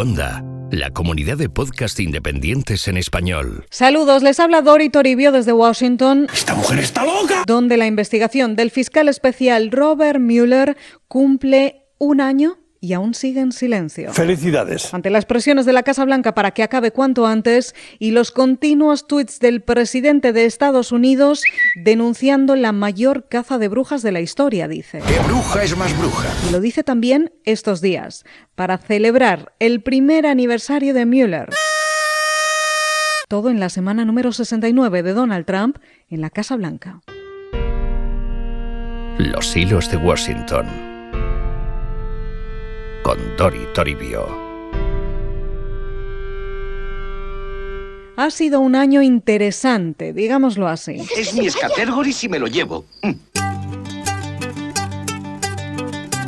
Onda, la comunidad de podcast independientes en español. Saludos, les habla Dori Toribio desde Washington. ¡Esta mujer está loca! Donde la investigación del fiscal especial Robert Mueller cumple un año y aún sigue en silencio. Felicidades. Ante las presiones de la Casa Blanca para que acabe cuanto antes y los continuos tweets del presidente de Estados Unidos denunciando la mayor caza de brujas de la historia, dice. ¿Qué bruja es más bruja? Y lo dice también estos días, para celebrar el primer aniversario de Mueller. Todo en la semana número 69 de Donald Trump en la Casa Blanca. Los hilos de Washington con Dori Toribio. Ha sido un año interesante, digámoslo así. Es mi escatergoris si me lo llevo.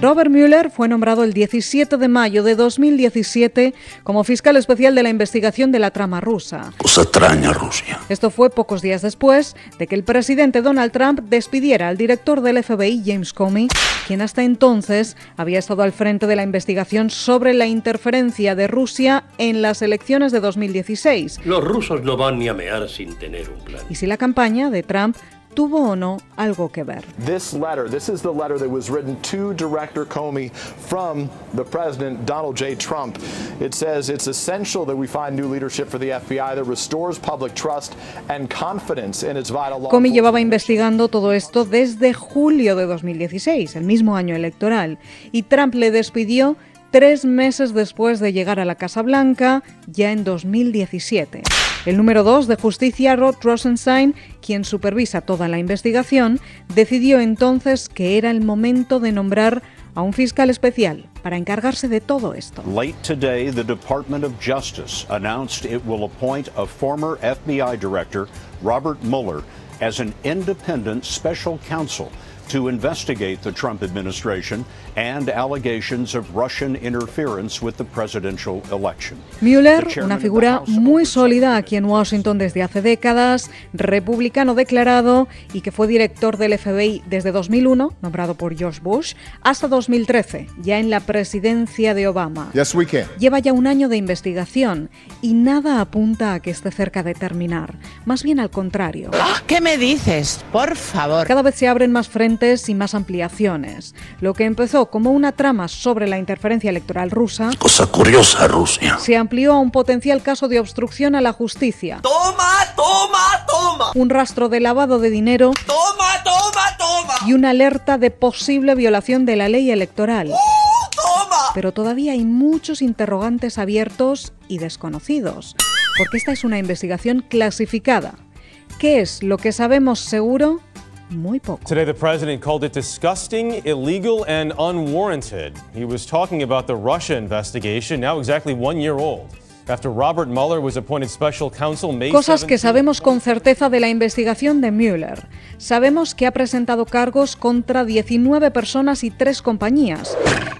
Robert Mueller fue nombrado el 17 de mayo de 2017 como fiscal especial de la investigación de la trama rusa. Cosa extraña, Rusia. Esto fue pocos días después de que el presidente Donald Trump despidiera al director del FBI, James Comey, quien hasta entonces había estado al frente de la investigación sobre la interferencia de Rusia en las elecciones de 2016. Los rusos no van ni a mear sin tener un plan. Y si la campaña de Trump tuvo o no algo que ver. This letter, this is the letter that was written to Director Comey from the President Donald J. Trump. It says it's essential that we find new leadership for the FBI that restores public trust and confidence in its vital law. Comey llevaba investigando todo esto desde julio de 2016, el mismo año electoral, y Trump le despidió tres meses después de llegar a la Casa Blanca, ya en 2017. El número 2 de Justicia, Rod Rosenstein, quien supervisa toda la investigación, decidió entonces que era el momento de nombrar a un fiscal especial para encargarse de todo esto. Late today, the Department of Justice announced it will appoint a former FBI director, Robert Mueller, as an independent special counsel to investigate the Trump administration and allegations of Russian interference with the presidential election. Mueller, una figura muy sólida aquí en Washington desde hace décadas, republicano declarado y que fue director del FBI desde 2001, nombrado por George Bush, hasta 2013, ya en la presidencia de Obama. Yes, we can. Lleva ya un año de investigación y nada apunta a que esté cerca de terminar, más bien al contrario. ¿Qué me dices? Por favor. Cada vez se abren más frentes y más ampliaciones. Lo que empezó como una trama sobre la interferencia electoral rusa Cosa curiosa, Rusia. se amplió a un potencial caso de obstrucción a la justicia, Toma, toma, toma. un rastro de lavado de dinero Toma, toma, toma. y una alerta de posible violación de la ley electoral. Toma. Pero todavía hay muchos interrogantes abiertos y desconocidos, porque esta es una investigación clasificada. ¿Qué es lo que sabemos seguro? Muy poco. Today, the president called it disgusting, illegal, and unwarranted. He was talking about the Russia investigation, now exactly one year old. After Robert Mueller was appointed special counsel May Cosas que 17th, sabemos con certeza de la investigación de Mueller. Sabemos que ha presentado cargos contra 19 personas y 3 compañías,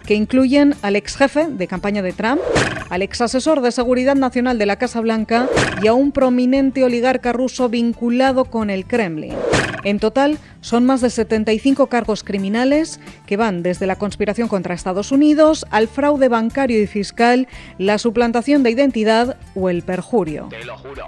que incluyen al ex jefe de campaña de Trump, al ex asesor de seguridad nacional de la Casa Blanca y a un prominente oligarca ruso vinculado con el Kremlin. En total, son más de 75 cargos criminales que van desde la conspiración contra Estados Unidos al fraude bancario y fiscal, la suplantación de identidad o el perjurio.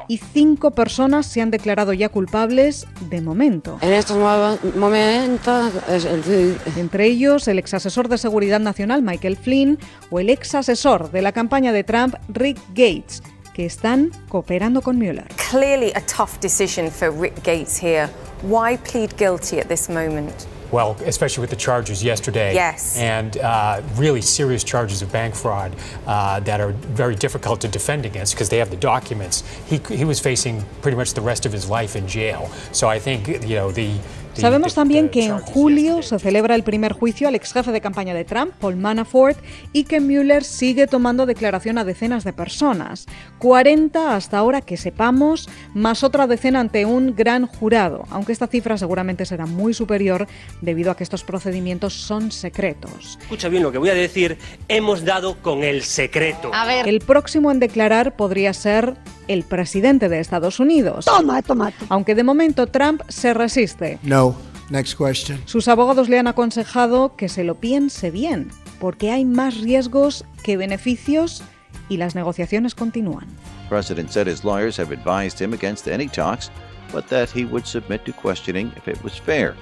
Y cinco personas se han declarado ya culpables de momento. En estos mo- momentos es el- Entre ellos, el ex asesor de seguridad nacional Michael Flynn o el ex asesor de la campaña de Trump Rick Gates, que están cooperando con Mueller. Clearly a tough decision for Rick Gates here. Why plead guilty at this moment? Well, especially with the charges yesterday. Yes. And uh, really serious charges of bank fraud uh, that are very difficult to defend against because they have the documents. He, he was facing pretty much the rest of his life in jail. So I think, you know, the. Sabemos también que en julio se celebra el primer juicio al ex jefe de campaña de Trump, Paul Manafort, y que Mueller sigue tomando declaración a decenas de personas. 40 hasta ahora que sepamos, más otra decena ante un gran jurado, aunque esta cifra seguramente será muy superior debido a que estos procedimientos son secretos. Escucha bien lo que voy a decir. Hemos dado con el secreto. A ver, El próximo en declarar podría ser el presidente de Estados Unidos. Toma, toma. Aunque de momento Trump se resiste. No. Next question. Sus abogados le han aconsejado que se lo piense bien, porque hay más riesgos que beneficios y las negociaciones continúan. The president said his lawyers have advised him against any talks, but that he would submit to questioning if it was fair.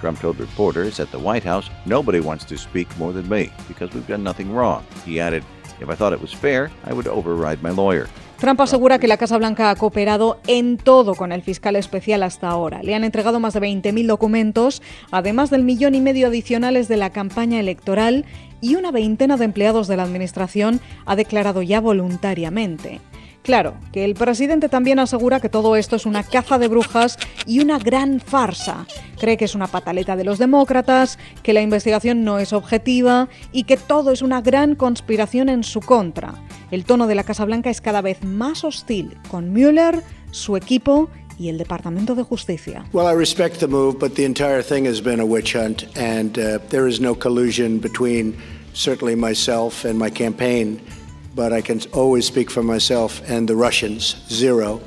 Trump told reporters at the White House, nobody wants to speak more than me because we've done nothing wrong. He added, if I thought it was fair, I would override my lawyer. Trump asegura que la Casa Blanca ha cooperado en todo con el fiscal especial hasta ahora. Le han entregado más de 20.000 documentos, además del millón y medio adicionales de la campaña electoral y una veintena de empleados de la Administración ha declarado ya voluntariamente. Claro, que el presidente también asegura que todo esto es una caza de brujas y una gran farsa. Cree que es una pataleta de los demócratas, que la investigación no es objetiva y que todo es una gran conspiración en su contra. El tono de la Casa Blanca es cada vez más hostil con Mueller, su equipo y el Departamento de Justicia. Well, I respect the move, but the entire thing has been a witch hunt, and uh, there is no collusion between certainly myself and my campaign. But I can always speak for myself and the Russians, zero.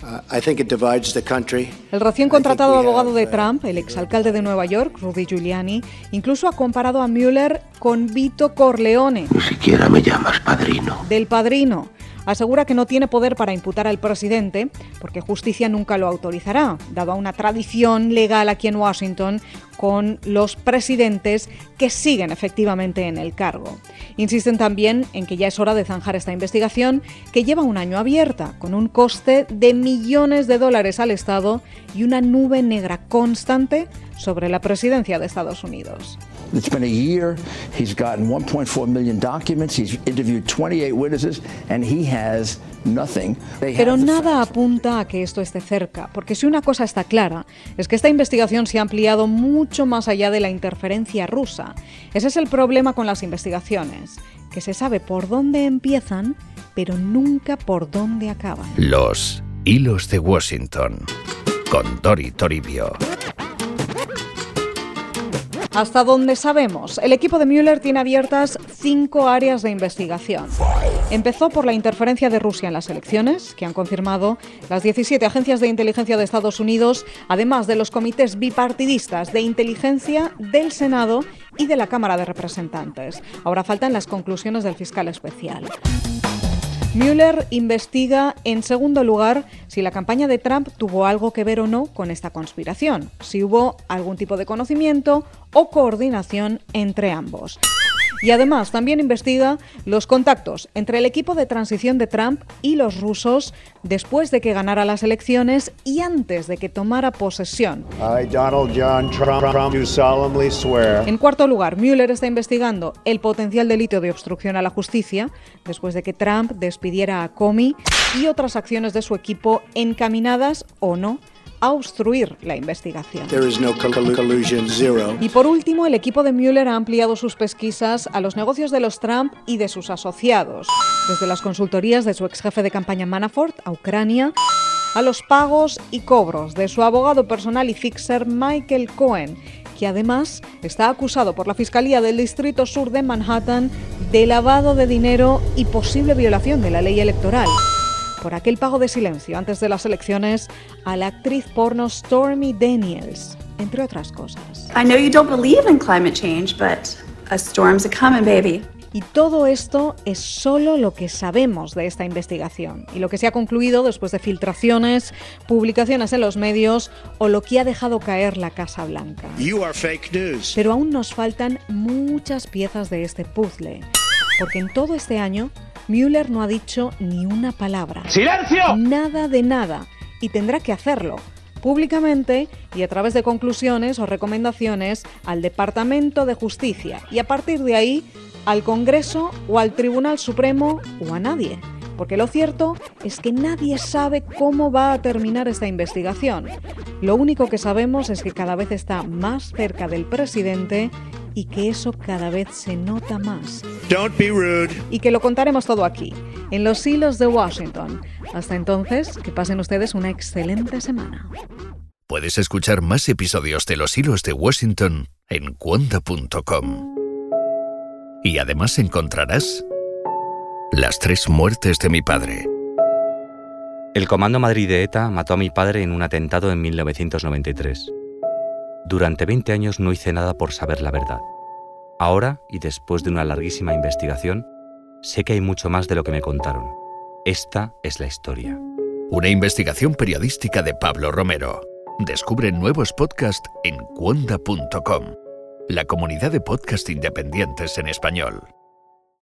Uh, I think it divides the country. El recién contratado abogado de Trump, el exalcalde de Nueva York, Rudy Giuliani, incluso ha comparado a Mueller con Vito Corleone. Ni siquiera me llamas padrino. Del padrino. Asegura que no tiene poder para imputar al presidente, porque justicia nunca lo autorizará, dado a una tradición legal aquí en Washington con los presidentes que siguen efectivamente en el cargo. Insisten también en que ya es hora de zanjar esta investigación, que lleva un año abierta, con un coste de millones de dólares al Estado y una nube negra constante sobre la presidencia de Estados Unidos. It's been a year. He's gotten 1.4 million documents. He's interviewed 28 witnesses, and he has nothing. They Pero have nada apunta a que esto esté cerca, porque si una cosa está clara, es que esta investigación se ha ampliado mucho más allá de la interferencia rusa. Ese es el problema con las investigaciones, que se sabe por dónde empiezan, pero nunca por dónde acaban. Los hilos de Washington con Dori Toribio. Hasta donde sabemos, el equipo de Mueller tiene abiertas cinco áreas de investigación. Empezó por la interferencia de Rusia en las elecciones, que han confirmado las 17 agencias de inteligencia de Estados Unidos, además de los comités bipartidistas de inteligencia del Senado y de la Cámara de Representantes. Ahora faltan las conclusiones del fiscal especial. Mueller investiga, en segundo lugar, si la campaña de Trump tuvo algo que ver o no con esta conspiración, si hubo algún tipo de conocimiento o coordinación entre ambos. Y además también investiga los contactos entre el equipo de transición de Trump y los rusos después de que ganara las elecciones y antes de que tomara posesión. En cuarto lugar, Mueller está investigando el potencial delito de obstrucción a la justicia después de que Trump despidiera a Comey y otras acciones de su equipo encaminadas o no a obstruir la investigación. There is no collu- collusion, zero. Y por último, el equipo de Mueller ha ampliado sus pesquisas a los negocios de los Trump y de sus asociados, desde las consultorías de su ex jefe de campaña Manafort a Ucrania, a los pagos y cobros de su abogado personal y fixer Michael Cohen, que además está acusado por la Fiscalía del Distrito Sur de Manhattan de lavado de dinero y posible violación de la ley electoral por aquel pago de silencio antes de las elecciones a la actriz porno Stormy Daniels, entre otras cosas. I know you don't believe in climate change, but a storm's a coming, baby. Y todo esto es solo lo que sabemos de esta investigación y lo que se ha concluido después de filtraciones, publicaciones en los medios o lo que ha dejado caer la Casa Blanca. You are fake news. Pero aún nos faltan muchas piezas de este puzzle, porque en todo este año Mueller no ha dicho ni una palabra. ¡Silencio! Nada de nada. Y tendrá que hacerlo públicamente y a través de conclusiones o recomendaciones al Departamento de Justicia y a partir de ahí al Congreso o al Tribunal Supremo o a nadie. Porque lo cierto es que nadie sabe cómo va a terminar esta investigación. Lo único que sabemos es que cada vez está más cerca del presidente y que eso cada vez se nota más. Don't be rude. Y que lo contaremos todo aquí, en los hilos de Washington. Hasta entonces, que pasen ustedes una excelente semana. Puedes escuchar más episodios de Los Hilos de Washington en cuonda.com. Y además encontrarás Las tres muertes de mi padre. El Comando Madrid de ETA mató a mi padre en un atentado en 1993. Durante 20 años no hice nada por saber la verdad. Ahora, y después de una larguísima investigación, Sé que hay mucho más de lo que me contaron. Esta es la historia. Una investigación periodística de Pablo Romero. Descubre nuevos podcasts en cuonda.com, la comunidad de podcast independientes en español.